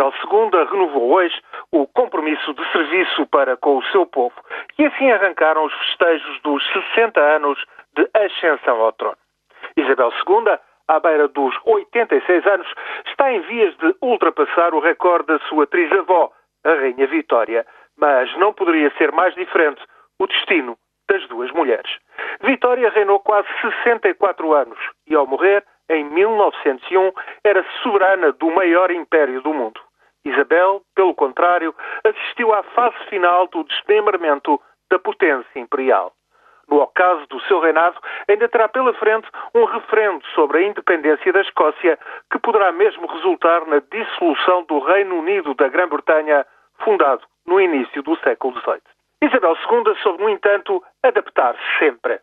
Isabel II renovou hoje o compromisso de serviço para com o seu povo e assim arrancaram os festejos dos 60 anos de ascensão ao trono. Isabel II, à beira dos 86 anos, está em vias de ultrapassar o recorde da sua trisavó, a Rainha Vitória, mas não poderia ser mais diferente o destino das duas mulheres. Vitória reinou quase 64 anos e, ao morrer, em 1901, era soberana do maior império do mundo. Isabel, pelo contrário, assistiu à fase final do desmembramento da potência imperial. No ocaso do seu reinado, ainda terá pela frente um referendo sobre a independência da Escócia, que poderá mesmo resultar na dissolução do Reino Unido da Grã-Bretanha, fundado no início do século XVIII. Isabel II soube, no entanto, adaptar-se sempre.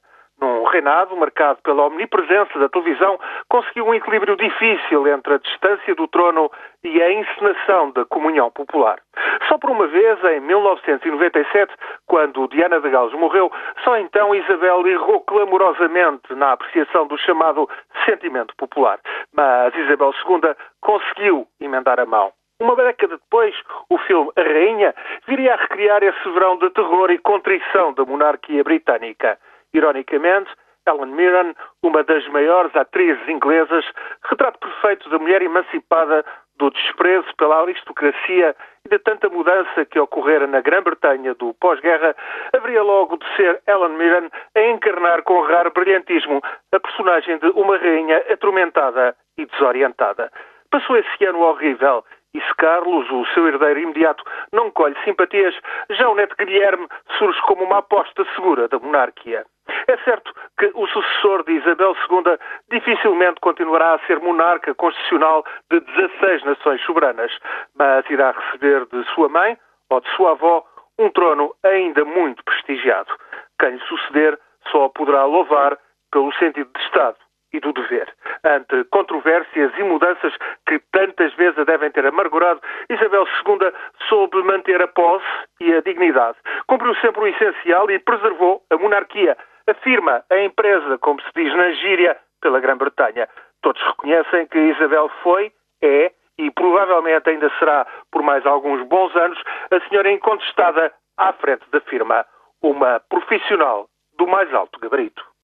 Num reinado marcado pela omnipresença da televisão, conseguiu um equilíbrio difícil entre a distância do trono e a encenação da comunhão popular. Só por uma vez, em 1997, quando Diana de Gales morreu, só então Isabel errou clamorosamente na apreciação do chamado sentimento popular. Mas Isabel II conseguiu emendar a mão. Uma década depois, o filme A Rainha viria a recriar esse verão de terror e contrição da monarquia britânica. Ironicamente, Helen Mirren, uma das maiores atrizes inglesas, retrato perfeito da mulher emancipada do desprezo pela aristocracia e de tanta mudança que ocorrera na Grã-Bretanha do pós-guerra, haveria logo de ser Helen Mirren a encarnar com raro brilhantismo a personagem de uma rainha atormentada e desorientada. Passou esse ano horrível e se Carlos, o seu herdeiro imediato, não colhe simpatias, já o neto Guilherme surge como uma aposta segura da monarquia. É certo que o sucessor de Isabel II dificilmente continuará a ser monarca constitucional de 16 nações soberanas, mas irá receber de sua mãe ou de sua avó um trono ainda muito prestigiado. Quem lhe suceder só poderá louvar pelo sentido de Estado e do dever. Ante controvérsias e mudanças que tantas vezes a devem ter amargurado, Isabel II soube manter a posse e a dignidade. Cumpriu sempre o essencial e preservou a monarquia. Afirma a empresa, como se diz na gíria, pela Grã-Bretanha. Todos reconhecem que Isabel foi, é e provavelmente ainda será por mais alguns bons anos a senhora incontestada à frente da firma, uma profissional do mais alto gabarito.